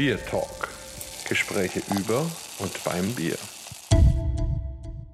Beer Talk. Gespräche über und beim Bier.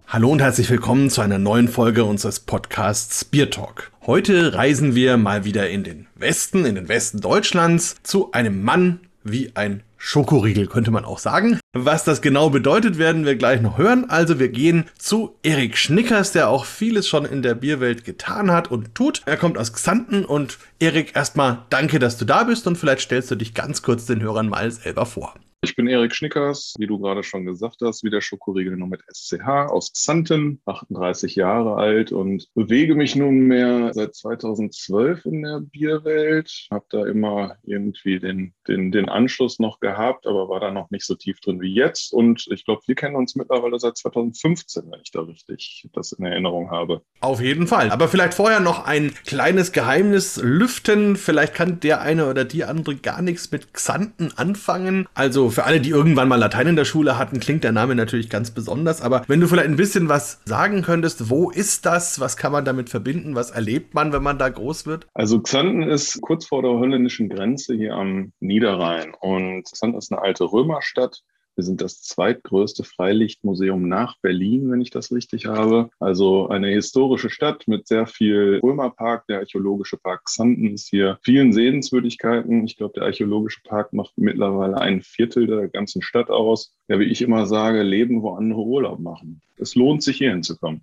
Hallo und herzlich willkommen zu einer neuen Folge unseres Podcasts Beer Talk. Heute reisen wir mal wieder in den Westen, in den Westen Deutschlands, zu einem Mann wie ein Schokoriegel, könnte man auch sagen. Was das genau bedeutet, werden wir gleich noch hören. Also wir gehen zu Erik Schnickers, der auch vieles schon in der Bierwelt getan hat und tut. Er kommt aus Xanten und Erik, erstmal danke, dass du da bist und vielleicht stellst du dich ganz kurz den Hörern mal selber vor. Ich bin Erik Schnickers, wie du gerade schon gesagt hast, wie der Schokoriegel nur mit SCH aus Xanten, 38 Jahre alt und bewege mich nunmehr seit 2012 in der Bierwelt. Habe da immer irgendwie den, den, den Anschluss noch gehabt, aber war da noch nicht so tief drin wie jetzt. Und ich glaube, wir kennen uns mittlerweile seit 2015, wenn ich da richtig das in Erinnerung habe. Auf jeden Fall. Aber vielleicht vorher noch ein kleines Geheimnis lüften. Vielleicht kann der eine oder die andere gar nichts mit Xanten anfangen. Also für alle, die irgendwann mal Latein in der Schule hatten, klingt der Name natürlich ganz besonders. Aber wenn du vielleicht ein bisschen was sagen könntest, wo ist das? Was kann man damit verbinden? Was erlebt man, wenn man da groß wird? Also Xanten ist kurz vor der holländischen Grenze hier am Niederrhein. Und Xanten ist eine alte Römerstadt. Wir sind das zweitgrößte Freilichtmuseum nach Berlin, wenn ich das richtig habe. Also eine historische Stadt mit sehr viel Römerpark. Der archäologische Park Xanten ist hier vielen Sehenswürdigkeiten. Ich glaube, der archäologische Park macht mittlerweile ein Viertel der ganzen Stadt aus. Ja, wie ich immer sage, leben, wo andere Urlaub machen. Es lohnt sich, hier hinzukommen.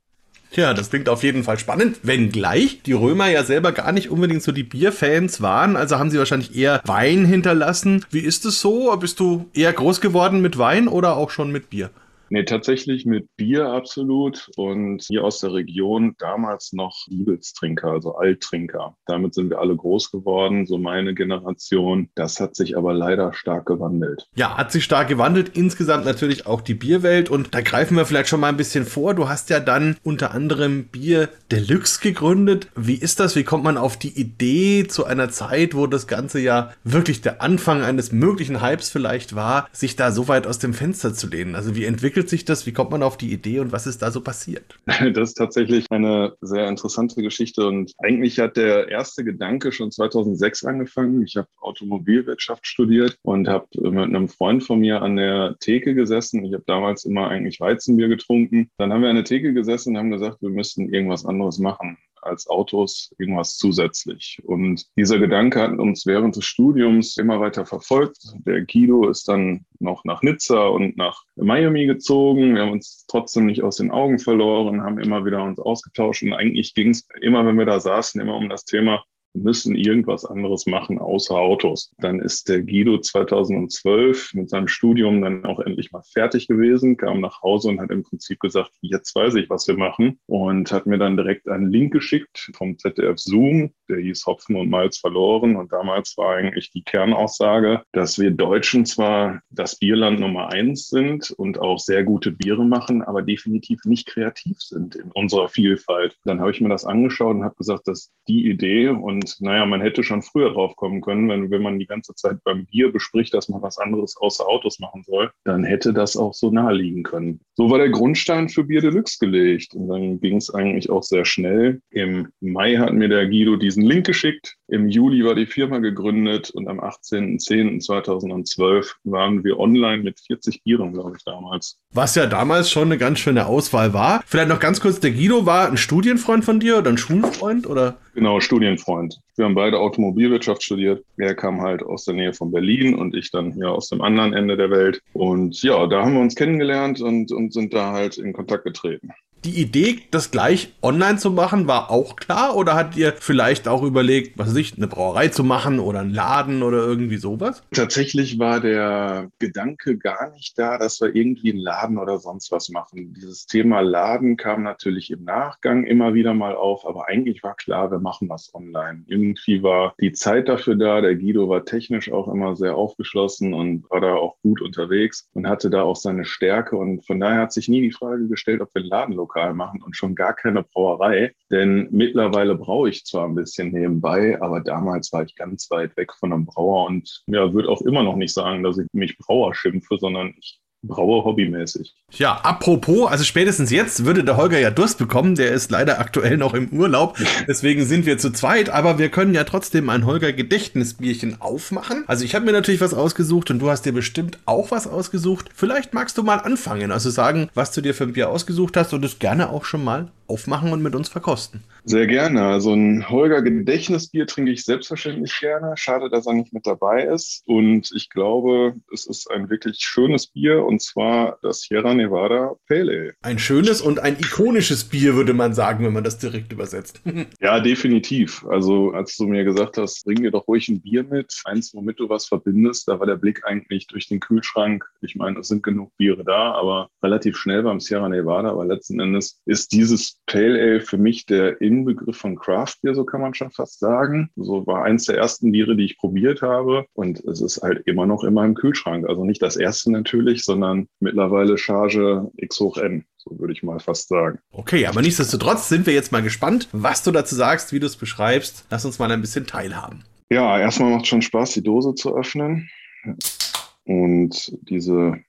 Ja, das klingt auf jeden Fall spannend, wenngleich die Römer ja selber gar nicht unbedingt so die Bierfans waren, also haben sie wahrscheinlich eher Wein hinterlassen. Wie ist es so? Bist du eher groß geworden mit Wein oder auch schon mit Bier? Nee, tatsächlich mit Bier absolut. Und hier aus der Region damals noch Liebelstrinker, also Alttrinker. Damit sind wir alle groß geworden, so meine Generation. Das hat sich aber leider stark gewandelt. Ja, hat sich stark gewandelt. Insgesamt natürlich auch die Bierwelt. Und da greifen wir vielleicht schon mal ein bisschen vor. Du hast ja dann unter anderem Bier Deluxe gegründet. Wie ist das? Wie kommt man auf die Idee zu einer Zeit, wo das Ganze ja wirklich der Anfang eines möglichen Hypes vielleicht war, sich da so weit aus dem Fenster zu lehnen? Also wie entwickelt entwickelt sich das? Wie kommt man auf die Idee und was ist da so passiert? Das ist tatsächlich eine sehr interessante Geschichte und eigentlich hat der erste Gedanke schon 2006 angefangen. Ich habe Automobilwirtschaft studiert und habe mit einem Freund von mir an der Theke gesessen. Ich habe damals immer eigentlich Weizenbier getrunken. Dann haben wir an der Theke gesessen und haben gesagt, wir müssten irgendwas anderes machen als Autos irgendwas zusätzlich. Und dieser Gedanke hat uns während des Studiums immer weiter verfolgt. Der Guido ist dann noch nach Nizza und nach Miami gezogen. Wir haben uns trotzdem nicht aus den Augen verloren, haben immer wieder uns ausgetauscht. Und eigentlich ging es immer, wenn wir da saßen, immer um das Thema, müssen irgendwas anderes machen außer Autos. Dann ist der Guido 2012 mit seinem Studium dann auch endlich mal fertig gewesen, kam nach Hause und hat im Prinzip gesagt, jetzt weiß ich, was wir machen und hat mir dann direkt einen Link geschickt vom ZDF Zoom, der hieß Hopfen und Malz verloren und damals war eigentlich die Kernaussage, dass wir Deutschen zwar das Bierland Nummer eins sind und auch sehr gute Biere machen, aber definitiv nicht kreativ sind in unserer Vielfalt. Dann habe ich mir das angeschaut und habe gesagt, dass die Idee und und naja, man hätte schon früher drauf kommen können, wenn, wenn man die ganze Zeit beim Bier bespricht, dass man was anderes außer Autos machen soll, dann hätte das auch so naheliegen können. So war der Grundstein für Bier Deluxe gelegt. Und dann ging es eigentlich auch sehr schnell. Im Mai hat mir der Guido diesen Link geschickt. Im Juli war die Firma gegründet und am 18.10.2012 waren wir online mit 40 Bieren, glaube ich, damals. Was ja damals schon eine ganz schöne Auswahl war. Vielleicht noch ganz kurz, der Guido war ein Studienfreund von dir oder ein Schulfreund oder? Genau, Studienfreund. Wir haben beide Automobilwirtschaft studiert. Er kam halt aus der Nähe von Berlin und ich dann ja aus dem anderen Ende der Welt. Und ja, da haben wir uns kennengelernt und, und sind da halt in Kontakt getreten die Idee, das gleich online zu machen, war auch klar? Oder hat ihr vielleicht auch überlegt, was weiß ich, eine Brauerei zu machen oder einen Laden oder irgendwie sowas? Tatsächlich war der Gedanke gar nicht da, dass wir irgendwie einen Laden oder sonst was machen. Dieses Thema Laden kam natürlich im Nachgang immer wieder mal auf, aber eigentlich war klar, wir machen was online. Irgendwie war die Zeit dafür da. Der Guido war technisch auch immer sehr aufgeschlossen und war da auch gut unterwegs und hatte da auch seine Stärke. Und von daher hat sich nie die Frage gestellt, ob wir einen Ladenlokal Lokal machen und schon gar keine Brauerei. Denn mittlerweile brauche ich zwar ein bisschen nebenbei, aber damals war ich ganz weit weg von einem Brauer und ja, würde auch immer noch nicht sagen, dass ich mich Brauer schimpfe, sondern ich braue hobbymäßig. Ja, apropos, also spätestens jetzt würde der Holger ja Durst bekommen. Der ist leider aktuell noch im Urlaub. Deswegen sind wir zu zweit. Aber wir können ja trotzdem ein Holger Gedächtnisbierchen aufmachen. Also ich habe mir natürlich was ausgesucht und du hast dir bestimmt auch was ausgesucht. Vielleicht magst du mal anfangen. Also sagen, was du dir für ein Bier ausgesucht hast und es gerne auch schon mal aufmachen und mit uns verkosten. Sehr gerne. Also ein Holger Gedächtnisbier trinke ich selbstverständlich gerne. Schade, dass er nicht mit dabei ist. Und ich glaube, es ist ein wirklich schönes Bier und zwar das Sierra Nevada Pale Ale. Ein schönes und ein ikonisches Bier, würde man sagen, wenn man das direkt übersetzt. ja, definitiv. Also als du mir gesagt hast, bring dir doch ruhig ein Bier mit, eins, womit du was verbindest, da war der Blick eigentlich durch den Kühlschrank. Ich meine, es sind genug Biere da, aber relativ schnell beim Sierra Nevada. Aber letzten Endes ist dieses Pale Ale für mich der Inbegriff von Craft Beer, so kann man schon fast sagen. So war eins der ersten Biere, die ich probiert habe. Und es ist halt immer noch in meinem Kühlschrank. Also nicht das erste natürlich, sondern mittlerweile Charge X hoch N. So würde ich mal fast sagen. Okay, aber nichtsdestotrotz sind wir jetzt mal gespannt, was du dazu sagst, wie du es beschreibst. Lass uns mal ein bisschen teilhaben. Ja, erstmal macht es schon Spaß, die Dose zu öffnen. Und diese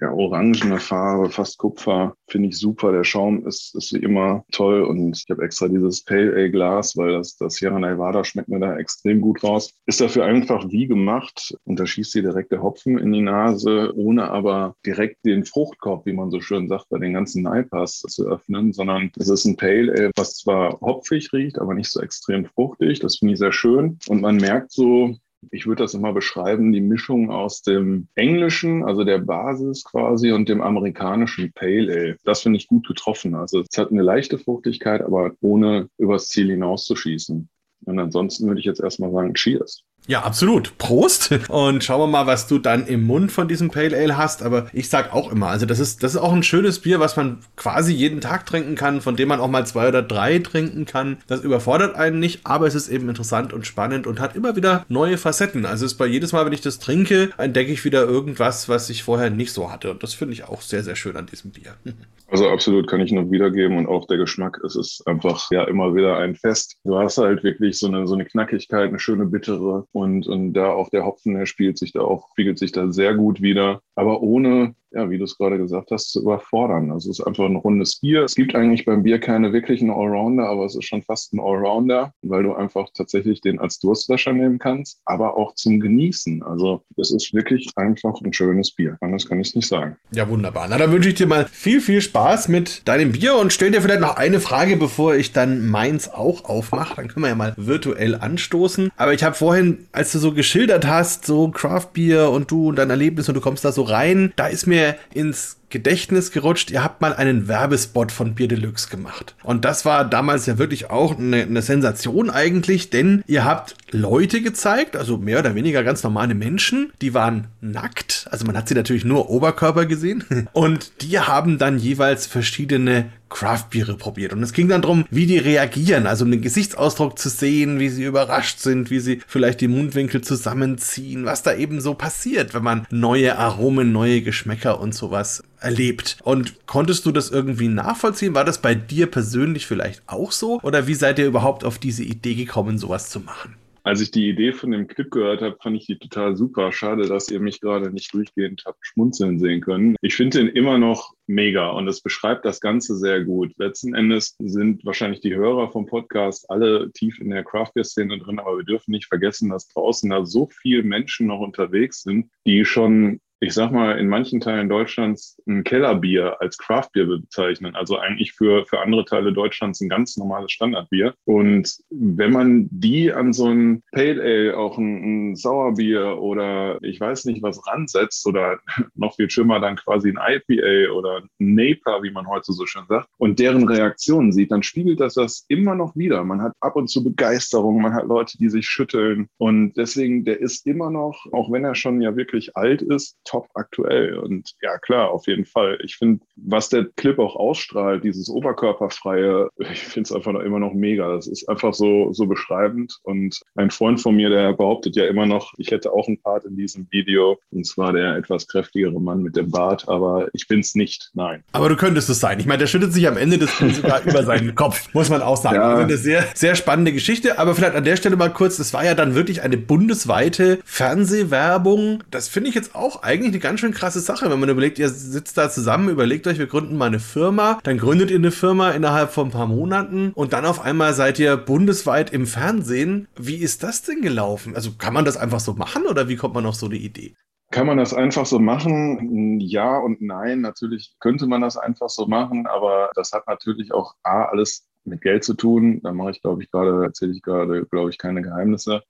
ja, orangene Farbe, fast Kupfer. Finde ich super. Der Schaum ist, ist wie immer toll und ich habe extra dieses Pale Ale Glas, weil das, das Sierra Nevada schmeckt mir da extrem gut raus. Ist dafür einfach wie gemacht und da schießt dir direkt der Hopfen in die Nase, ohne aber direkt den Fruchtkorb, wie man so schön sagt, bei den ganzen Naipas zu öffnen, sondern es ist ein Pale Ale, was zwar hopfig riecht, aber nicht so extrem fruchtig. Das finde ich sehr schön und man merkt so, ich würde das immer beschreiben, die Mischung aus dem Englischen, also der Basis quasi, und dem amerikanischen Pale Ale. Das finde ich gut getroffen. Also es hat eine leichte Fruchtigkeit, aber ohne übers Ziel hinauszuschießen. Und ansonsten würde ich jetzt erstmal sagen, Cheers. Ja, absolut. Prost. Und schauen wir mal, was du dann im Mund von diesem Pale Ale hast. Aber ich sag auch immer, also das ist, das ist auch ein schönes Bier, was man quasi jeden Tag trinken kann, von dem man auch mal zwei oder drei trinken kann. Das überfordert einen nicht, aber es ist eben interessant und spannend und hat immer wieder neue Facetten. Also es ist bei jedes Mal, wenn ich das trinke, entdecke ich wieder irgendwas, was ich vorher nicht so hatte. Und das finde ich auch sehr, sehr schön an diesem Bier. Also absolut kann ich nur wiedergeben und auch der Geschmack, es ist einfach ja immer wieder ein Fest. Du hast halt wirklich so eine, so eine Knackigkeit, eine schöne bittere und, und da auch der Hopfen, der spielt sich da auch, spiegelt sich da sehr gut wieder, aber ohne ja, wie du es gerade gesagt hast, zu überfordern. Also es ist einfach ein rundes Bier. Es gibt eigentlich beim Bier keine wirklichen Allrounder, aber es ist schon fast ein Allrounder, weil du einfach tatsächlich den als Durstlöscher nehmen kannst, aber auch zum Genießen. Also es ist wirklich einfach ein schönes Bier. Anders kann ich es nicht sagen. Ja, wunderbar. Na, dann wünsche ich dir mal viel, viel Spaß mit deinem Bier und stell dir vielleicht noch eine Frage, bevor ich dann meins auch aufmache. Dann können wir ja mal virtuell anstoßen. Aber ich habe vorhin, als du so geschildert hast, so Craft Beer und du und dein Erlebnis und du kommst da so rein, da ist mir ins Gedächtnis gerutscht, ihr habt mal einen Werbespot von Bier Deluxe gemacht. Und das war damals ja wirklich auch eine, eine, Sensation eigentlich, denn ihr habt Leute gezeigt, also mehr oder weniger ganz normale Menschen, die waren nackt, also man hat sie natürlich nur Oberkörper gesehen und die haben dann jeweils verschiedene Craft-Biere probiert. Und es ging dann darum, wie die reagieren, also um den Gesichtsausdruck zu sehen, wie sie überrascht sind, wie sie vielleicht die Mundwinkel zusammenziehen, was da eben so passiert, wenn man neue Aromen, neue Geschmäcker und sowas erlebt. Und konntest du das irgendwie nachvollziehen? War das bei dir persönlich vielleicht auch so? Oder wie seid ihr überhaupt auf diese Idee gekommen, sowas zu machen? Als ich die Idee von dem Clip gehört habe, fand ich die total super. Schade, dass ihr mich gerade nicht durchgehend habt schmunzeln sehen können. Ich finde den immer noch mega und es beschreibt das Ganze sehr gut. Letzten Endes sind wahrscheinlich die Hörer vom Podcast alle tief in der Craft Beer Szene drin, aber wir dürfen nicht vergessen, dass draußen da so viele Menschen noch unterwegs sind, die schon ich sag mal, in manchen Teilen Deutschlands ein Kellerbier als Craftbier bezeichnen. Also eigentlich für, für andere Teile Deutschlands ein ganz normales Standardbier. Und wenn man die an so ein Pale Ale, auch ein, ein Sauerbier oder ich weiß nicht was ransetzt oder noch viel schlimmer dann quasi ein IPA oder ein Napa, wie man heute so schön sagt, und deren Reaktionen sieht, dann spiegelt das das immer noch wieder. Man hat ab und zu Begeisterung, man hat Leute, die sich schütteln. Und deswegen, der ist immer noch, auch wenn er schon ja wirklich alt ist, top aktuell. Und ja, klar, auf jeden Fall. Ich finde, was der Clip auch ausstrahlt, dieses Oberkörperfreie, ich finde es einfach noch, immer noch mega. Das ist einfach so, so beschreibend. Und ein Freund von mir, der behauptet ja immer noch, ich hätte auch einen Part in diesem Video. Und zwar der etwas kräftigere Mann mit dem Bart. Aber ich bin es nicht. Nein. Aber du könntest es sein. Ich meine, der schüttet sich am Ende des Films sogar über seinen Kopf, muss man auch sagen. Ja. Also eine sehr, sehr spannende Geschichte. Aber vielleicht an der Stelle mal kurz, das war ja dann wirklich eine bundesweite Fernsehwerbung. Das finde ich jetzt auch eigentlich eigentlich eine ganz schön krasse Sache, wenn man überlegt, ihr sitzt da zusammen, überlegt euch, wir gründen mal eine Firma, dann gründet ihr eine Firma innerhalb von ein paar Monaten und dann auf einmal seid ihr bundesweit im Fernsehen. Wie ist das denn gelaufen? Also kann man das einfach so machen oder wie kommt man auf so eine Idee? Kann man das einfach so machen? Ja und nein. Natürlich könnte man das einfach so machen, aber das hat natürlich auch A, alles mit Geld zu tun. Da mache ich, glaube ich, gerade, erzähle ich gerade, glaube ich, keine Geheimnisse.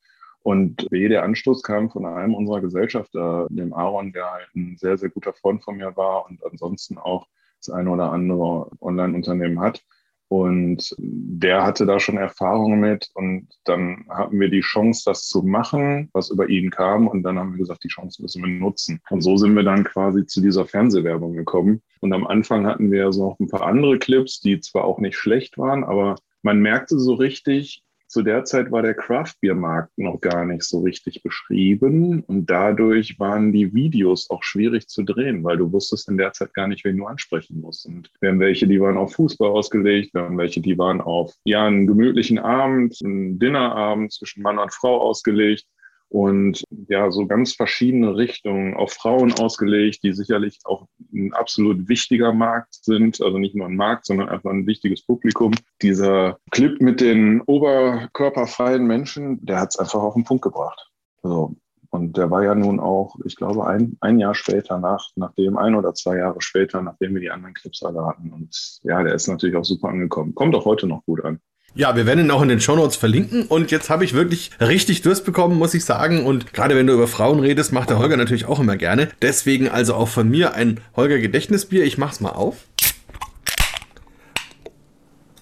Und B, der Anstoß kam von einem unserer Gesellschafter, dem Aaron, der halt ein sehr, sehr guter Freund von mir war und ansonsten auch das eine oder andere Online-Unternehmen hat. Und der hatte da schon Erfahrungen mit. Und dann hatten wir die Chance, das zu machen, was über ihn kam. Und dann haben wir gesagt, die Chance müssen wir nutzen. Und so sind wir dann quasi zu dieser Fernsehwerbung gekommen. Und am Anfang hatten wir so noch ein paar andere Clips, die zwar auch nicht schlecht waren, aber man merkte so richtig, zu der Zeit war der Craft-Bier-Markt noch gar nicht so richtig beschrieben und dadurch waren die Videos auch schwierig zu drehen, weil du wusstest in der Zeit gar nicht, wen du ansprechen musst. Und wir haben welche, die waren auf Fußball ausgelegt, wir haben welche, die waren auf ja, einen gemütlichen Abend, einen Dinnerabend zwischen Mann und Frau ausgelegt und ja, so ganz verschiedene Richtungen auf Frauen ausgelegt, die sicherlich auch ein absolut wichtiger Markt sind, also nicht nur ein Markt, sondern einfach ein wichtiges Publikum. Dieser Clip mit den oberkörperfreien Menschen, der hat es einfach auf den Punkt gebracht. So. Und der war ja nun auch, ich glaube, ein, ein Jahr später nach, nachdem, ein oder zwei Jahre später, nachdem wir die anderen Clips alle hatten. Und ja, der ist natürlich auch super angekommen. Kommt auch heute noch gut an. Ja, wir werden ihn auch in den Shownotes verlinken. Und jetzt habe ich wirklich richtig Durst bekommen, muss ich sagen. Und gerade wenn du über Frauen redest, macht der Holger natürlich auch immer gerne. Deswegen also auch von mir ein Holger Gedächtnisbier. Ich mach's mal auf.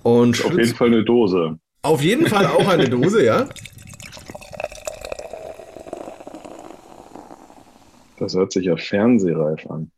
Und auf jeden Fall eine Dose. Auf jeden Fall auch eine Dose, ja. Das hört sich ja fernsehreif an.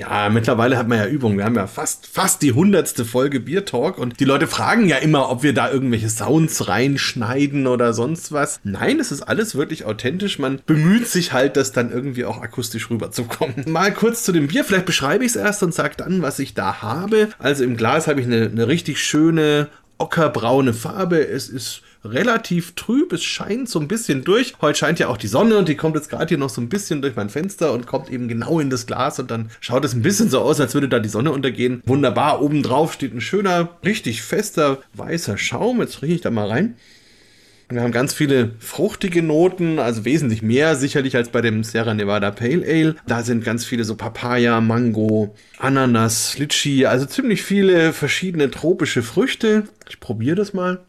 Ja, mittlerweile hat man ja Übung. Wir haben ja fast, fast die hundertste Folge Bier Talk und die Leute fragen ja immer, ob wir da irgendwelche Sounds reinschneiden oder sonst was. Nein, es ist alles wirklich authentisch. Man bemüht sich halt, das dann irgendwie auch akustisch rüberzukommen. Mal kurz zu dem Bier. Vielleicht beschreibe ich es erst und sage dann, was ich da habe. Also im Glas habe ich eine, eine richtig schöne ockerbraune Farbe. Es ist relativ trüb. Es scheint so ein bisschen durch. Heute scheint ja auch die Sonne und die kommt jetzt gerade hier noch so ein bisschen durch mein Fenster und kommt eben genau in das Glas und dann schaut es ein bisschen so aus, als würde da die Sonne untergehen. Wunderbar. Oben drauf steht ein schöner, richtig fester weißer Schaum. Jetzt rieche ich da mal rein. Wir haben ganz viele fruchtige Noten, also wesentlich mehr sicherlich als bei dem Sierra Nevada Pale Ale. Da sind ganz viele so Papaya, Mango, Ananas, Litchi, also ziemlich viele verschiedene tropische Früchte. Ich probiere das mal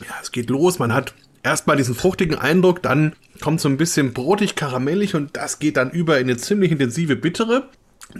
ja, es geht los. Man hat erstmal diesen fruchtigen Eindruck, dann kommt so ein bisschen brotig, karamellig und das geht dann über in eine ziemlich intensive Bittere,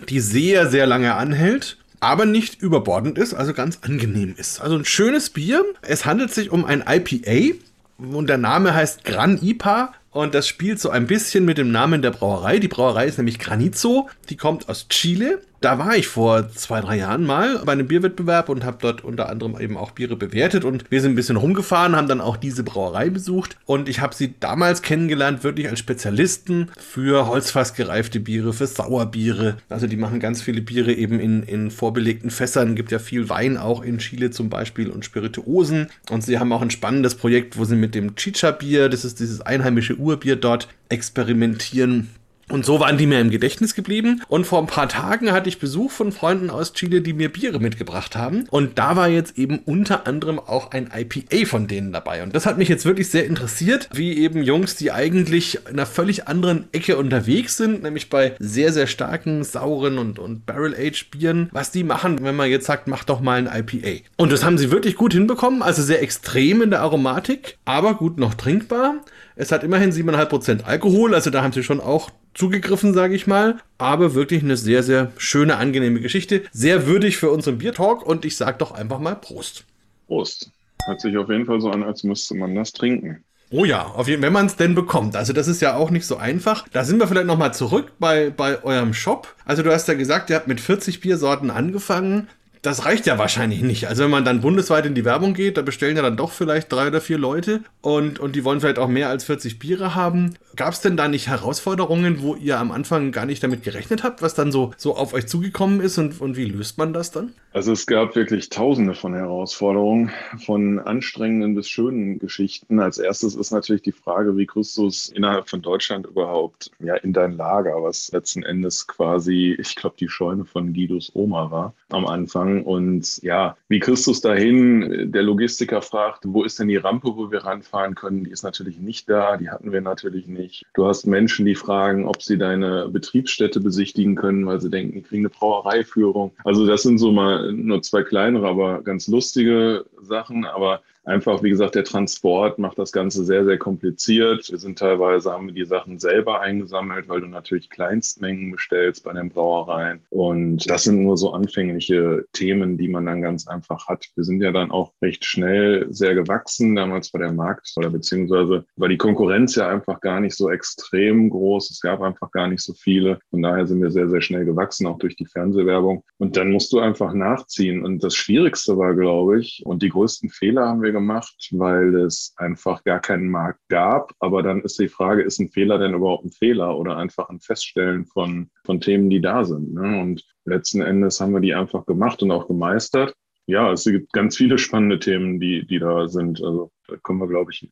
die sehr, sehr lange anhält. Aber nicht überbordend ist, also ganz angenehm ist. Also ein schönes Bier. Es handelt sich um ein IPA und der Name heißt Gran IPA und das spielt so ein bisschen mit dem Namen der Brauerei. Die Brauerei ist nämlich Granizo. Die kommt aus Chile da war ich vor zwei, drei Jahren mal bei einem Bierwettbewerb und habe dort unter anderem eben auch Biere bewertet und wir sind ein bisschen rumgefahren, haben dann auch diese Brauerei besucht und ich habe sie damals kennengelernt, wirklich als Spezialisten für holzfassgereifte Biere, für Sauerbiere. Also die machen ganz viele Biere eben in, in vorbelegten Fässern, gibt ja viel Wein auch in Chile zum Beispiel und Spirituosen. Und sie haben auch ein spannendes Projekt, wo sie mit dem Chicha-Bier, das ist dieses einheimische Urbier dort, experimentieren und so waren die mir im Gedächtnis geblieben. Und vor ein paar Tagen hatte ich Besuch von Freunden aus Chile, die mir Biere mitgebracht haben. Und da war jetzt eben unter anderem auch ein IPA von denen dabei. Und das hat mich jetzt wirklich sehr interessiert, wie eben Jungs, die eigentlich in einer völlig anderen Ecke unterwegs sind, nämlich bei sehr, sehr starken, sauren und, und Barrel-Aged-Bieren, was die machen, wenn man jetzt sagt, mach doch mal ein IPA. Und das haben sie wirklich gut hinbekommen, also sehr extrem in der Aromatik, aber gut noch trinkbar. Es hat immerhin 7,5% Alkohol, also da haben sie schon auch zugegriffen, sage ich mal. Aber wirklich eine sehr, sehr schöne, angenehme Geschichte. Sehr würdig für unseren Biertalk und ich sage doch einfach mal Prost. Prost. Hört sich auf jeden Fall so an, als müsste man das trinken. Oh ja, auf jeden, wenn man es denn bekommt. Also das ist ja auch nicht so einfach. Da sind wir vielleicht nochmal zurück bei, bei eurem Shop. Also du hast ja gesagt, ihr habt mit 40 Biersorten angefangen. Das reicht ja wahrscheinlich nicht. Also wenn man dann bundesweit in die Werbung geht, da bestellen ja dann doch vielleicht drei oder vier Leute und, und die wollen vielleicht auch mehr als 40 Biere haben. Gab es denn da nicht Herausforderungen, wo ihr am Anfang gar nicht damit gerechnet habt, was dann so, so auf euch zugekommen ist und, und wie löst man das dann? Also es gab wirklich tausende von Herausforderungen, von anstrengenden bis schönen Geschichten. Als erstes ist natürlich die Frage, wie kriegst du es innerhalb von Deutschland überhaupt ja, in dein Lager, was letzten Endes quasi, ich glaube, die Scheune von Guidos Oma war am Anfang. Und ja, wie kriegst du es dahin? Der Logistiker fragt, wo ist denn die Rampe, wo wir ranfahren können? Die ist natürlich nicht da, die hatten wir natürlich nicht. Du hast Menschen, die fragen, ob sie deine Betriebsstätte besichtigen können, weil sie denken, die kriegen eine Brauereiführung. Also das sind so mal nur zwei kleinere, aber ganz lustige Sachen. Aber Einfach, wie gesagt, der Transport macht das Ganze sehr, sehr kompliziert. Wir sind teilweise, haben wir die Sachen selber eingesammelt, weil du natürlich Kleinstmengen bestellst bei den Brauereien. Und das sind nur so anfängliche Themen, die man dann ganz einfach hat. Wir sind ja dann auch recht schnell sehr gewachsen. Damals war der Markt oder beziehungsweise war die Konkurrenz ja einfach gar nicht so extrem groß. Es gab einfach gar nicht so viele. Von daher sind wir sehr, sehr schnell gewachsen, auch durch die Fernsehwerbung. Und dann musst du einfach nachziehen. Und das Schwierigste war, glaube ich, und die größten Fehler haben wir wir gemacht, weil es einfach gar keinen Markt gab. Aber dann ist die Frage, ist ein Fehler denn überhaupt ein Fehler oder einfach ein Feststellen von, von Themen, die da sind? Ne? Und letzten Endes haben wir die einfach gemacht und auch gemeistert. Ja, es gibt ganz viele spannende Themen, die, die da sind. Also da können wir, glaube ich,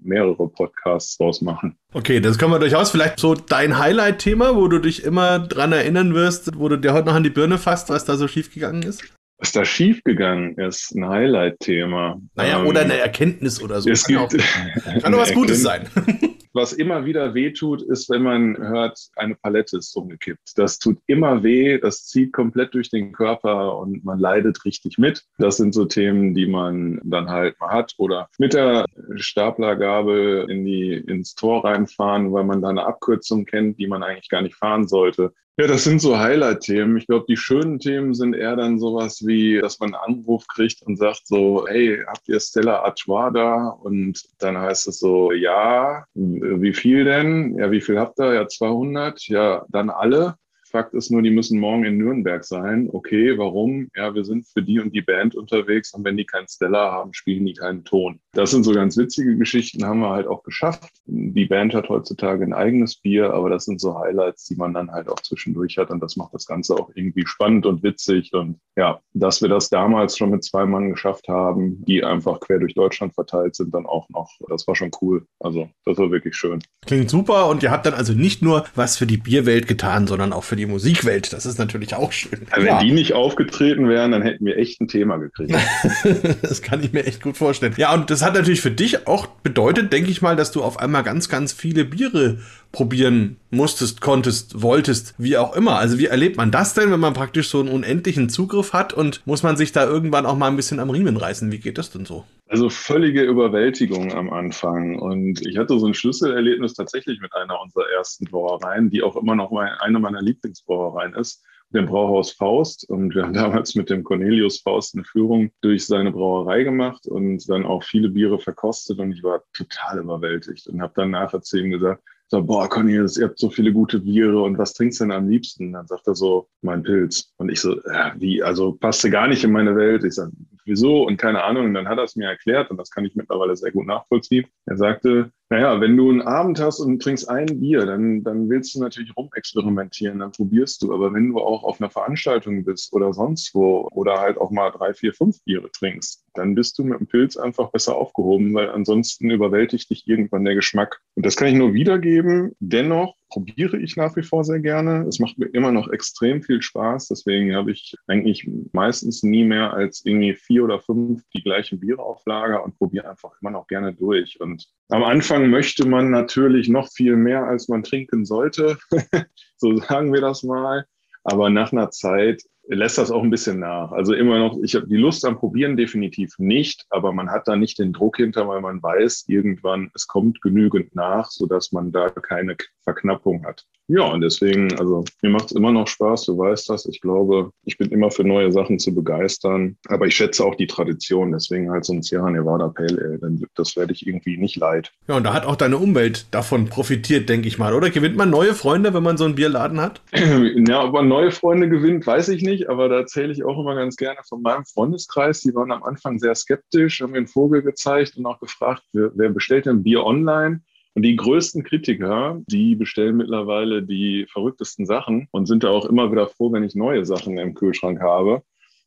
mehrere Podcasts draus machen. Okay, das können wir durchaus. Vielleicht so dein Highlight-Thema, wo du dich immer dran erinnern wirst, wo du dir heute noch an die Birne fasst, was da so schiefgegangen ist? Was da schiefgegangen ist, ein Highlight-Thema. Naja, ähm, oder eine Erkenntnis oder so. Es kann, gibt, auch, kann doch was Gutes sein. Was immer wieder wehtut, ist, wenn man hört, eine Palette ist umgekippt. Das tut immer weh, das zieht komplett durch den Körper und man leidet richtig mit. Das sind so Themen, die man dann halt mal hat. Oder mit der Staplergabel in die, ins Tor reinfahren, weil man da eine Abkürzung kennt, die man eigentlich gar nicht fahren sollte. Ja, das sind so Highlight-Themen. Ich glaube, die schönen Themen sind eher dann sowas wie, dass man einen Anruf kriegt und sagt so, hey, habt ihr Stella Artois da? Und dann heißt es so, ja, wie viel denn? Ja, wie viel habt ihr? Ja, 200. Ja, dann alle. Fakt ist nur, die müssen morgen in Nürnberg sein. Okay, warum? Ja, wir sind für die und die Band unterwegs und wenn die keinen Stellar haben, spielen die keinen Ton. Das sind so ganz witzige Geschichten, haben wir halt auch geschafft. Die Band hat heutzutage ein eigenes Bier, aber das sind so Highlights, die man dann halt auch zwischendurch hat und das macht das Ganze auch irgendwie spannend und witzig. Und ja, dass wir das damals schon mit zwei Mann geschafft haben, die einfach quer durch Deutschland verteilt sind, dann auch noch, das war schon cool. Also, das war wirklich schön. Klingt super und ihr habt dann also nicht nur was für die Bierwelt getan, sondern auch für die Musikwelt. Das ist natürlich auch schön. Ja, wenn die nicht aufgetreten wären, dann hätten wir echt ein Thema gekriegt. das kann ich mir echt gut vorstellen. Ja, und das hat natürlich für dich auch bedeutet, denke ich mal, dass du auf einmal ganz, ganz viele Biere probieren musstest, konntest, wolltest, wie auch immer. Also wie erlebt man das denn, wenn man praktisch so einen unendlichen Zugriff hat und muss man sich da irgendwann auch mal ein bisschen am Riemen reißen? Wie geht das denn so? Also völlige Überwältigung am Anfang. Und ich hatte so ein Schlüsselerlebnis tatsächlich mit einer unserer ersten Brauereien, die auch immer noch eine meiner Lieblingsbrauereien ist dem Brauhaus Faust und wir haben damals mit dem Cornelius Faust eine Führung durch seine Brauerei gemacht und dann auch viele Biere verkostet und ich war total überwältigt und habe dann nachher zu ihm gesagt, so, boah, Cornelius, ihr habt so viele gute Biere und was trinkst du denn am liebsten? Dann sagt er so, mein Pilz. Und ich so, ja, wie, also passte gar nicht in meine Welt. Ich sage, wieso? Und keine Ahnung. Und dann hat er es mir erklärt und das kann ich mittlerweile sehr gut nachvollziehen. Er sagte, naja, wenn du einen Abend hast und trinkst ein Bier, dann, dann willst du natürlich rumexperimentieren, dann probierst du. Aber wenn du auch auf einer Veranstaltung bist oder sonst wo oder halt auch mal drei, vier, fünf Biere trinkst, dann bist du mit dem Pilz einfach besser aufgehoben, weil ansonsten überwältigt dich irgendwann der Geschmack. Und das kann ich nur wiedergeben. Dennoch probiere ich nach wie vor sehr gerne. Es macht mir immer noch extrem viel Spaß. Deswegen habe ich eigentlich meistens nie mehr als irgendwie vier oder fünf die gleichen Biere auf Lager und probiere einfach immer noch gerne durch. Und am Anfang möchte man natürlich noch viel mehr, als man trinken sollte. so sagen wir das mal. Aber nach einer Zeit lässt das auch ein bisschen nach. Also immer noch, ich habe die Lust am Probieren definitiv nicht, aber man hat da nicht den Druck hinter, weil man weiß, irgendwann es kommt genügend nach, sodass man da keine Verknappung hat. Ja, und deswegen, also mir macht es immer noch Spaß, du weißt das. Ich glaube, ich bin immer für neue Sachen zu begeistern, aber ich schätze auch die Tradition. Deswegen halt so ein Sierra Nevada Pale Ale, das werde ich irgendwie nicht leid. Ja, und da hat auch deine Umwelt davon profitiert, denke ich mal, oder? Gewinnt man neue Freunde, wenn man so einen Bierladen hat? ja, ob man neue Freunde gewinnt, weiß ich nicht nicht, aber da erzähle ich auch immer ganz gerne von meinem Freundeskreis. Die waren am Anfang sehr skeptisch, haben mir einen Vogel gezeigt und auch gefragt, wer, wer bestellt denn Bier online? Und die größten Kritiker, die bestellen mittlerweile die verrücktesten Sachen und sind da auch immer wieder froh, wenn ich neue Sachen im Kühlschrank habe.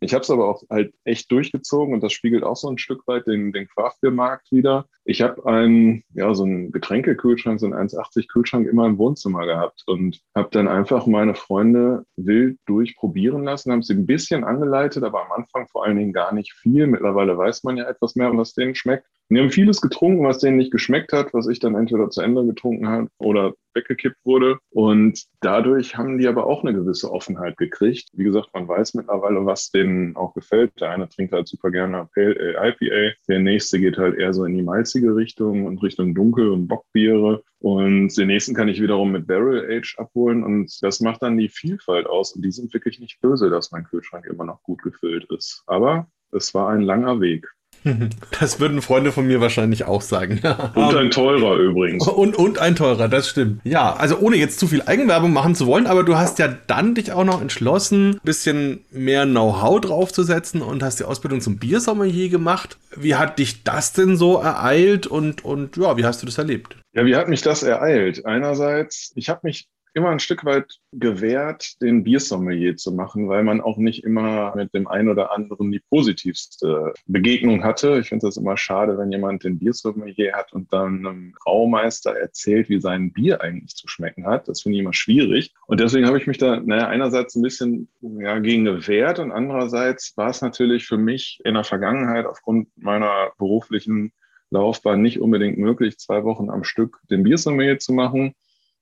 Ich habe es aber auch halt echt durchgezogen und das spiegelt auch so ein Stück weit den, den Craftbeer-Markt wieder. Ich habe einen, ja, so einen Getränkekühlschrank, so einen 1,80 Kühlschrank immer im Wohnzimmer gehabt und habe dann einfach meine Freunde wild durchprobieren lassen, haben sie ein bisschen angeleitet, aber am Anfang vor allen Dingen gar nicht viel. Mittlerweile weiß man ja etwas mehr, was denen schmeckt. Die haben vieles getrunken, was denen nicht geschmeckt hat, was ich dann entweder zu Ende getrunken habe oder weggekippt wurde. Und dadurch haben die aber auch eine gewisse Offenheit gekriegt. Wie gesagt, man weiß mittlerweile, was denen auch gefällt. Der eine trinkt halt super gerne Pale IPA, der nächste geht halt eher so in die malzige Richtung und Richtung Dunkel- und Bockbiere. Und den nächsten kann ich wiederum mit Barrel Age abholen und das macht dann die Vielfalt aus. Und die sind wirklich nicht böse, dass mein Kühlschrank immer noch gut gefüllt ist. Aber es war ein langer Weg. Das würden Freunde von mir wahrscheinlich auch sagen. Und ein teurer übrigens. Und, und ein teurer, das stimmt. Ja, also ohne jetzt zu viel Eigenwerbung machen zu wollen, aber du hast ja dann dich auch noch entschlossen, ein bisschen mehr Know-how draufzusetzen und hast die Ausbildung zum Biersommelier gemacht. Wie hat dich das denn so ereilt und, und ja, wie hast du das erlebt? Ja, wie hat mich das ereilt? Einerseits, ich habe mich immer ein Stück weit gewährt, den Biersommelier zu machen, weil man auch nicht immer mit dem einen oder anderen die positivste Begegnung hatte. Ich finde das immer schade, wenn jemand den Biersommelier hat und dann einem Braumeister erzählt, wie sein Bier eigentlich zu schmecken hat. Das finde ich immer schwierig. Und deswegen habe ich mich da, naja, einerseits ein bisschen ja, gegen gewehrt und andererseits war es natürlich für mich in der Vergangenheit aufgrund meiner beruflichen Laufbahn nicht unbedingt möglich, zwei Wochen am Stück den Biersommelier zu machen.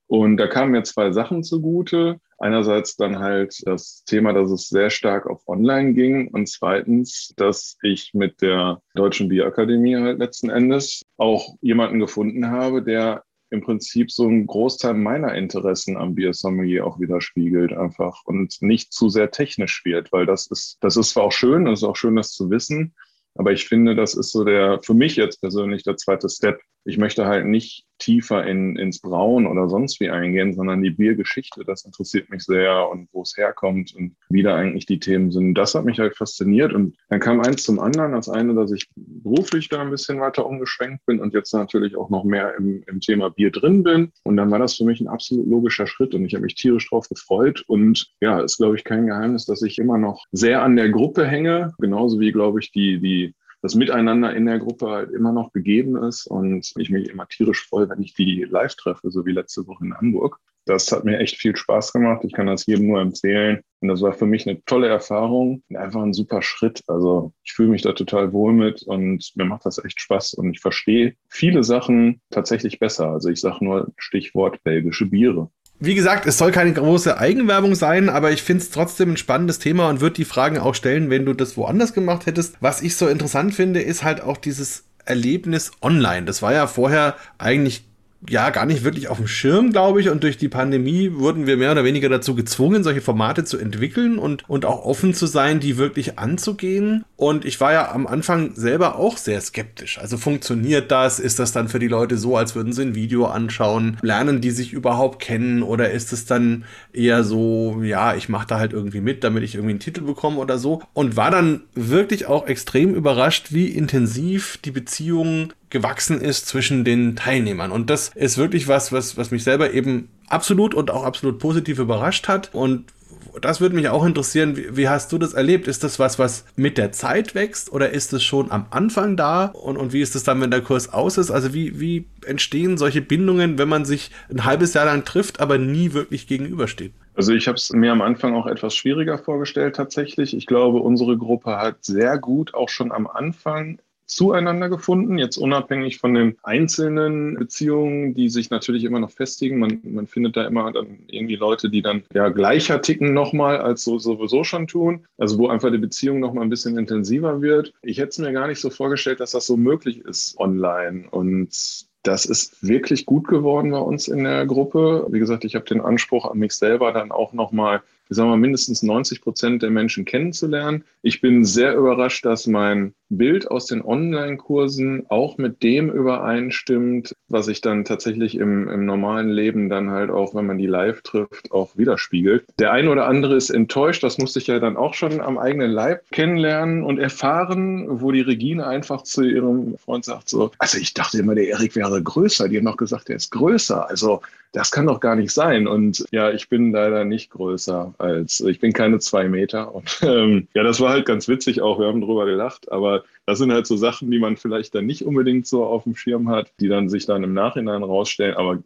Und da kamen mir zwei Sachen zugute. Einerseits dann halt das Thema, dass es sehr stark auf Online ging und zweitens, dass ich mit der Deutschen Bierakademie halt letzten Endes auch jemanden gefunden habe, der im Prinzip so einen Großteil meiner Interessen am Biersommelier auch widerspiegelt einfach und nicht zu sehr technisch wird, weil das ist, das ist zwar auch schön, es ist auch schön, das zu wissen, aber ich finde, das ist so der, für mich jetzt persönlich der zweite Step. Ich möchte halt nicht tiefer in, ins Brauen oder sonst wie eingehen, sondern die Biergeschichte, das interessiert mich sehr und wo es herkommt und wie da eigentlich die Themen sind. Das hat mich halt fasziniert und dann kam eins zum anderen. Das eine, dass ich beruflich da ein bisschen weiter umgeschwenkt bin und jetzt natürlich auch noch mehr im, im Thema Bier drin bin. Und dann war das für mich ein absolut logischer Schritt und ich habe mich tierisch drauf gefreut. Und ja, ist, glaube ich, kein Geheimnis, dass ich immer noch sehr an der Gruppe hänge, genauso wie, glaube ich, die, die das Miteinander in der Gruppe halt immer noch gegeben ist und ich mich immer tierisch freue, wenn ich die live treffe, so wie letzte Woche in Hamburg. Das hat mir echt viel Spaß gemacht. Ich kann das jedem nur empfehlen. Und das war für mich eine tolle Erfahrung einfach ein super Schritt. Also ich fühle mich da total wohl mit und mir macht das echt Spaß und ich verstehe viele Sachen tatsächlich besser. Also ich sage nur Stichwort belgische Biere. Wie gesagt, es soll keine große Eigenwerbung sein, aber ich finde es trotzdem ein spannendes Thema und würde die Fragen auch stellen, wenn du das woanders gemacht hättest. Was ich so interessant finde, ist halt auch dieses Erlebnis online. Das war ja vorher eigentlich ja gar nicht wirklich auf dem Schirm, glaube ich. Und durch die Pandemie wurden wir mehr oder weniger dazu gezwungen, solche Formate zu entwickeln und, und auch offen zu sein, die wirklich anzugehen. Und ich war ja am Anfang selber auch sehr skeptisch. Also funktioniert das? Ist das dann für die Leute so, als würden sie ein Video anschauen? Lernen die sich überhaupt kennen? Oder ist es dann eher so, ja, ich mache da halt irgendwie mit, damit ich irgendwie einen Titel bekomme oder so? Und war dann wirklich auch extrem überrascht, wie intensiv die Beziehungen gewachsen ist zwischen den Teilnehmern. Und das ist wirklich was, was, was mich selber eben absolut und auch absolut positiv überrascht hat. Und das würde mich auch interessieren, wie, wie, hast du das erlebt? Ist das was, was mit der Zeit wächst oder ist es schon am Anfang da? Und, und wie ist es dann, wenn der Kurs aus ist? Also wie, wie entstehen solche Bindungen, wenn man sich ein halbes Jahr lang trifft, aber nie wirklich gegenübersteht? Also ich habe es mir am Anfang auch etwas schwieriger vorgestellt tatsächlich. Ich glaube, unsere Gruppe hat sehr gut auch schon am Anfang zueinander gefunden, jetzt unabhängig von den einzelnen Beziehungen, die sich natürlich immer noch festigen. Man, man findet da immer dann irgendwie Leute, die dann ja gleicher ticken nochmal, als so sowieso schon tun. Also wo einfach die Beziehung nochmal ein bisschen intensiver wird. Ich hätte es mir gar nicht so vorgestellt, dass das so möglich ist online. Und das ist wirklich gut geworden bei uns in der Gruppe. Wie gesagt, ich habe den Anspruch an mich selber dann auch nochmal, ich sage mal, mindestens 90 Prozent der Menschen kennenzulernen. Ich bin sehr überrascht, dass mein Bild aus den Online-Kursen auch mit dem übereinstimmt, was sich dann tatsächlich im, im normalen Leben dann halt auch, wenn man die live trifft, auch widerspiegelt. Der eine oder andere ist enttäuscht, das musste ich ja dann auch schon am eigenen Leib kennenlernen und erfahren, wo die Regine einfach zu ihrem Freund sagt so, also ich dachte immer, der Erik wäre größer. Die haben noch gesagt, er ist größer. Also das kann doch gar nicht sein. Und ja, ich bin leider nicht größer als, ich bin keine zwei Meter. Und ähm, ja, das war halt ganz witzig auch. Wir haben drüber gelacht. Aber das sind halt so Sachen, die man vielleicht dann nicht unbedingt so auf dem Schirm hat, die dann sich dann im Nachhinein rausstellen. Aber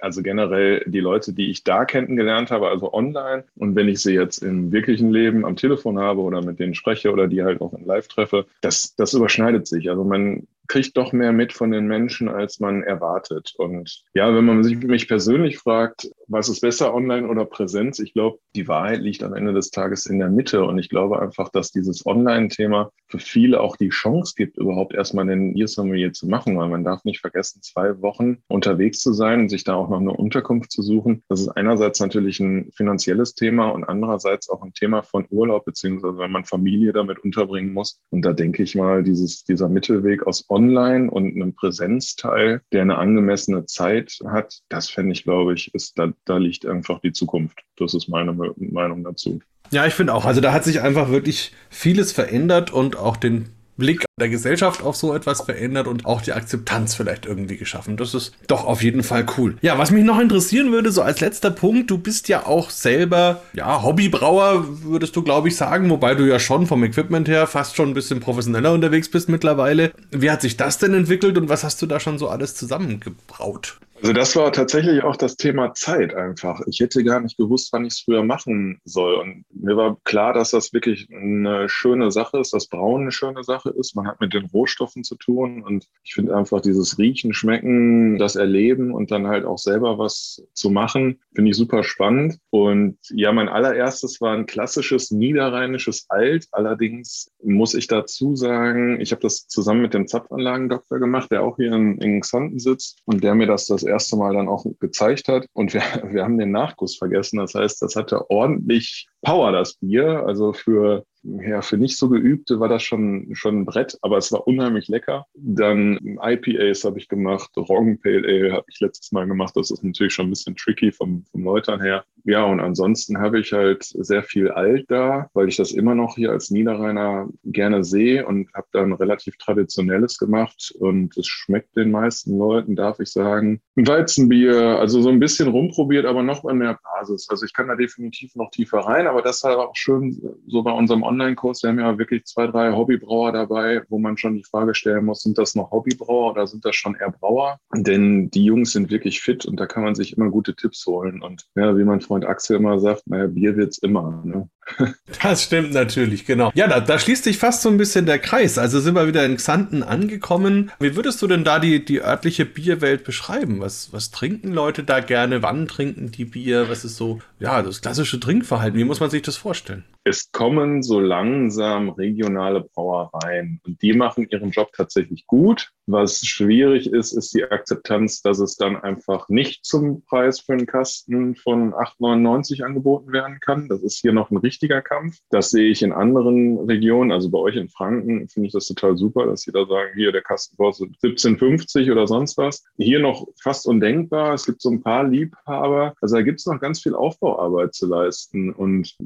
also generell die Leute, die ich da kennengelernt habe, also online und wenn ich sie jetzt im wirklichen Leben am Telefon habe oder mit denen spreche oder die halt auch in Live treffe, das, das überschneidet sich. Also man kriegt doch mehr mit von den Menschen, als man erwartet. Und ja, wenn man sich mich persönlich fragt, was ist besser, online oder Präsenz? Ich glaube, die Wahrheit liegt am Ende des Tages in der Mitte. Und ich glaube einfach, dass dieses Online-Thema für viele auch die Chance gibt, überhaupt erstmal einen Year Sommelier zu machen, weil man darf nicht vergessen, zwei Wochen unterwegs zu sein und sich da auch noch eine Unterkunft zu suchen. Das ist einerseits natürlich ein finanzielles Thema und andererseits auch ein Thema von Urlaub, beziehungsweise wenn man Familie damit unterbringen muss. Und da denke ich mal, dieses, dieser Mittelweg aus Online und einem Präsenzteil, der eine angemessene Zeit hat, das fände ich, glaube ich, ist da, da liegt einfach die Zukunft. Das ist meine Meinung dazu. Ja, ich finde auch. Also da hat sich einfach wirklich vieles verändert und auch den Blick der Gesellschaft auf so etwas verändert und auch die Akzeptanz vielleicht irgendwie geschaffen. Das ist doch auf jeden Fall cool. Ja, was mich noch interessieren würde, so als letzter Punkt, du bist ja auch selber, ja, Hobbybrauer, würdest du, glaube ich, sagen, wobei du ja schon vom Equipment her fast schon ein bisschen professioneller unterwegs bist mittlerweile. Wie hat sich das denn entwickelt und was hast du da schon so alles zusammengebraut? Also das war tatsächlich auch das Thema Zeit einfach. Ich hätte gar nicht gewusst, wann ich es früher machen soll. Und mir war klar, dass das wirklich eine schöne Sache ist, dass Brauen eine schöne Sache ist. Man hat mit den Rohstoffen zu tun und ich finde einfach dieses Riechen, Schmecken, das Erleben und dann halt auch selber was zu machen, finde ich super spannend. Und ja, mein allererstes war ein klassisches niederrheinisches Alt. Allerdings muss ich dazu sagen, ich habe das zusammen mit dem Zapfanlagendoktor gemacht, der auch hier in, in Xanten sitzt und der mir das das erste Mal dann auch gezeigt hat. Und wir, wir haben den Nachguss vergessen. Das heißt, das hatte ordentlich Power, das Bier. Also für ja, für nicht so geübte war das schon, schon ein Brett, aber es war unheimlich lecker. Dann IPAs habe ich gemacht, Roggen Pale Ale habe ich letztes Mal gemacht. Das ist natürlich schon ein bisschen tricky vom, vom Läutern her. Ja, und ansonsten habe ich halt sehr viel Alt da, weil ich das immer noch hier als Niederrheiner gerne sehe und habe dann relativ Traditionelles gemacht und es schmeckt den meisten Leuten, darf ich sagen. Weizenbier, also so ein bisschen rumprobiert, aber noch an der Basis. Also ich kann da definitiv noch tiefer rein, aber das ist halt auch schön so bei unserem Online-Kurs. Wir haben ja wirklich zwei, drei Hobbybrauer dabei, wo man schon die Frage stellen muss, sind das noch Hobbybrauer oder sind das schon eher Brauer? Denn die Jungs sind wirklich fit und da kann man sich immer gute Tipps holen. Und ja, wie mein Freund Axel immer sagt, naja, Bier wird's immer. Ne? Das stimmt natürlich, genau. Ja, da, da, schließt sich fast so ein bisschen der Kreis. Also sind wir wieder in Xanten angekommen. Wie würdest du denn da die, die örtliche Bierwelt beschreiben? Was, was trinken Leute da gerne? Wann trinken die Bier? Was ist so, ja, das klassische Trinkverhalten? Wie muss man sich das vorstellen? Es kommen so langsam regionale Brauereien und die machen ihren Job tatsächlich gut. Was schwierig ist, ist die Akzeptanz, dass es dann einfach nicht zum Preis für einen Kasten von 8,99 angeboten werden kann. Das ist hier noch ein richtiger Kampf. Das sehe ich in anderen Regionen, also bei euch in Franken finde ich das total super, dass sie da sagen, hier der Kasten kostet 17,50 oder sonst was. Hier noch fast undenkbar. Es gibt so ein paar Liebhaber. Also da gibt es noch ganz viel Aufbauarbeit zu leisten. Und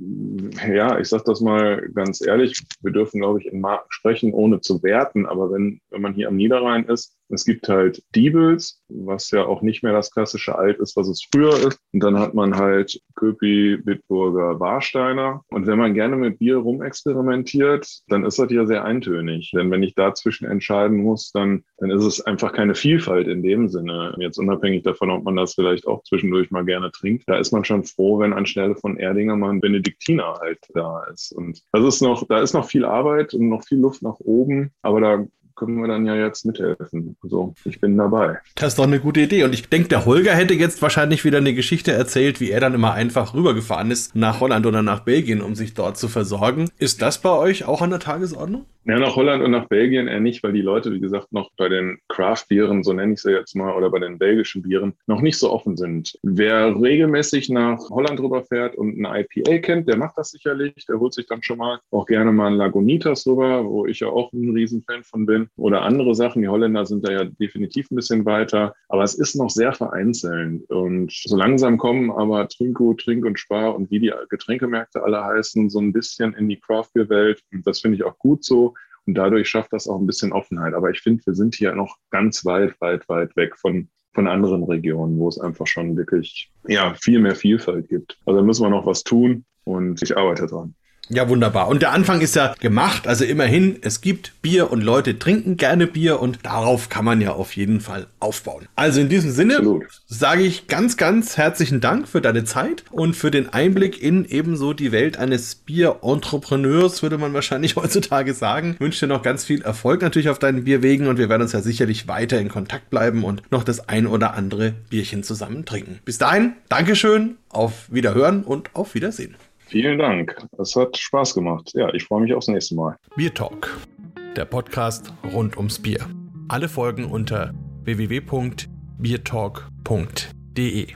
ja, ich sage das mal ganz ehrlich, wir dürfen, glaube ich, in Marken sprechen, ohne zu werten. Aber wenn, wenn man hier am Niederrhein ist. Es gibt halt Diebels, was ja auch nicht mehr das klassische Alt ist, was es früher ist. Und dann hat man halt Köpi, Bitburger, Warsteiner. Und wenn man gerne mit Bier rumexperimentiert, dann ist das ja sehr eintönig. Denn wenn ich dazwischen entscheiden muss, dann, dann ist es einfach keine Vielfalt in dem Sinne. Jetzt unabhängig davon, ob man das vielleicht auch zwischendurch mal gerne trinkt. Da ist man schon froh, wenn anstelle von Erdinger mal ein Benediktiner halt da ist. Und das ist noch, da ist noch viel Arbeit und noch viel Luft nach oben. Aber da können wir dann ja jetzt mithelfen. Also ich bin dabei. Das ist doch eine gute Idee. Und ich denke, der Holger hätte jetzt wahrscheinlich wieder eine Geschichte erzählt, wie er dann immer einfach rübergefahren ist nach Holland oder nach Belgien, um sich dort zu versorgen. Ist das bei euch auch an der Tagesordnung? Ja, nach Holland und nach Belgien eher nicht, weil die Leute, wie gesagt, noch bei den Craft-Bieren, so nenne ich sie jetzt mal, oder bei den belgischen Bieren, noch nicht so offen sind. Wer regelmäßig nach Holland rüberfährt und eine IPA kennt, der macht das sicherlich. Der holt sich dann schon mal auch gerne mal ein Lagunitas rüber, wo ich ja auch ein Riesenfan von bin. Oder andere Sachen. Die Holländer sind da ja definitiv ein bisschen weiter. Aber es ist noch sehr vereinzelt. Und so langsam kommen aber Trinko, Trink und Spar und wie die Getränkemärkte alle heißen, so ein bisschen in die Craft-Bier-Welt. Und das finde ich auch gut so. Und dadurch schafft das auch ein bisschen Offenheit. Aber ich finde, wir sind hier noch ganz weit, weit, weit weg von, von anderen Regionen, wo es einfach schon wirklich ja, viel mehr Vielfalt gibt. Also da müssen wir noch was tun und ich arbeite dran. Ja, wunderbar. Und der Anfang ist ja gemacht. Also immerhin, es gibt Bier und Leute trinken gerne Bier und darauf kann man ja auf jeden Fall aufbauen. Also in diesem Sinne sage ich ganz, ganz herzlichen Dank für deine Zeit und für den Einblick in ebenso die Welt eines Bier-Entrepreneurs, würde man wahrscheinlich heutzutage sagen. Ich wünsche dir noch ganz viel Erfolg natürlich auf deinen Bierwegen und wir werden uns ja sicherlich weiter in Kontakt bleiben und noch das ein oder andere Bierchen zusammen trinken. Bis dahin, Dankeschön, auf Wiederhören und auf Wiedersehen. Vielen Dank. Es hat Spaß gemacht. Ja, ich freue mich aufs nächste Mal. Bier Talk, der Podcast rund ums Bier. Alle Folgen unter www.biertalk.de.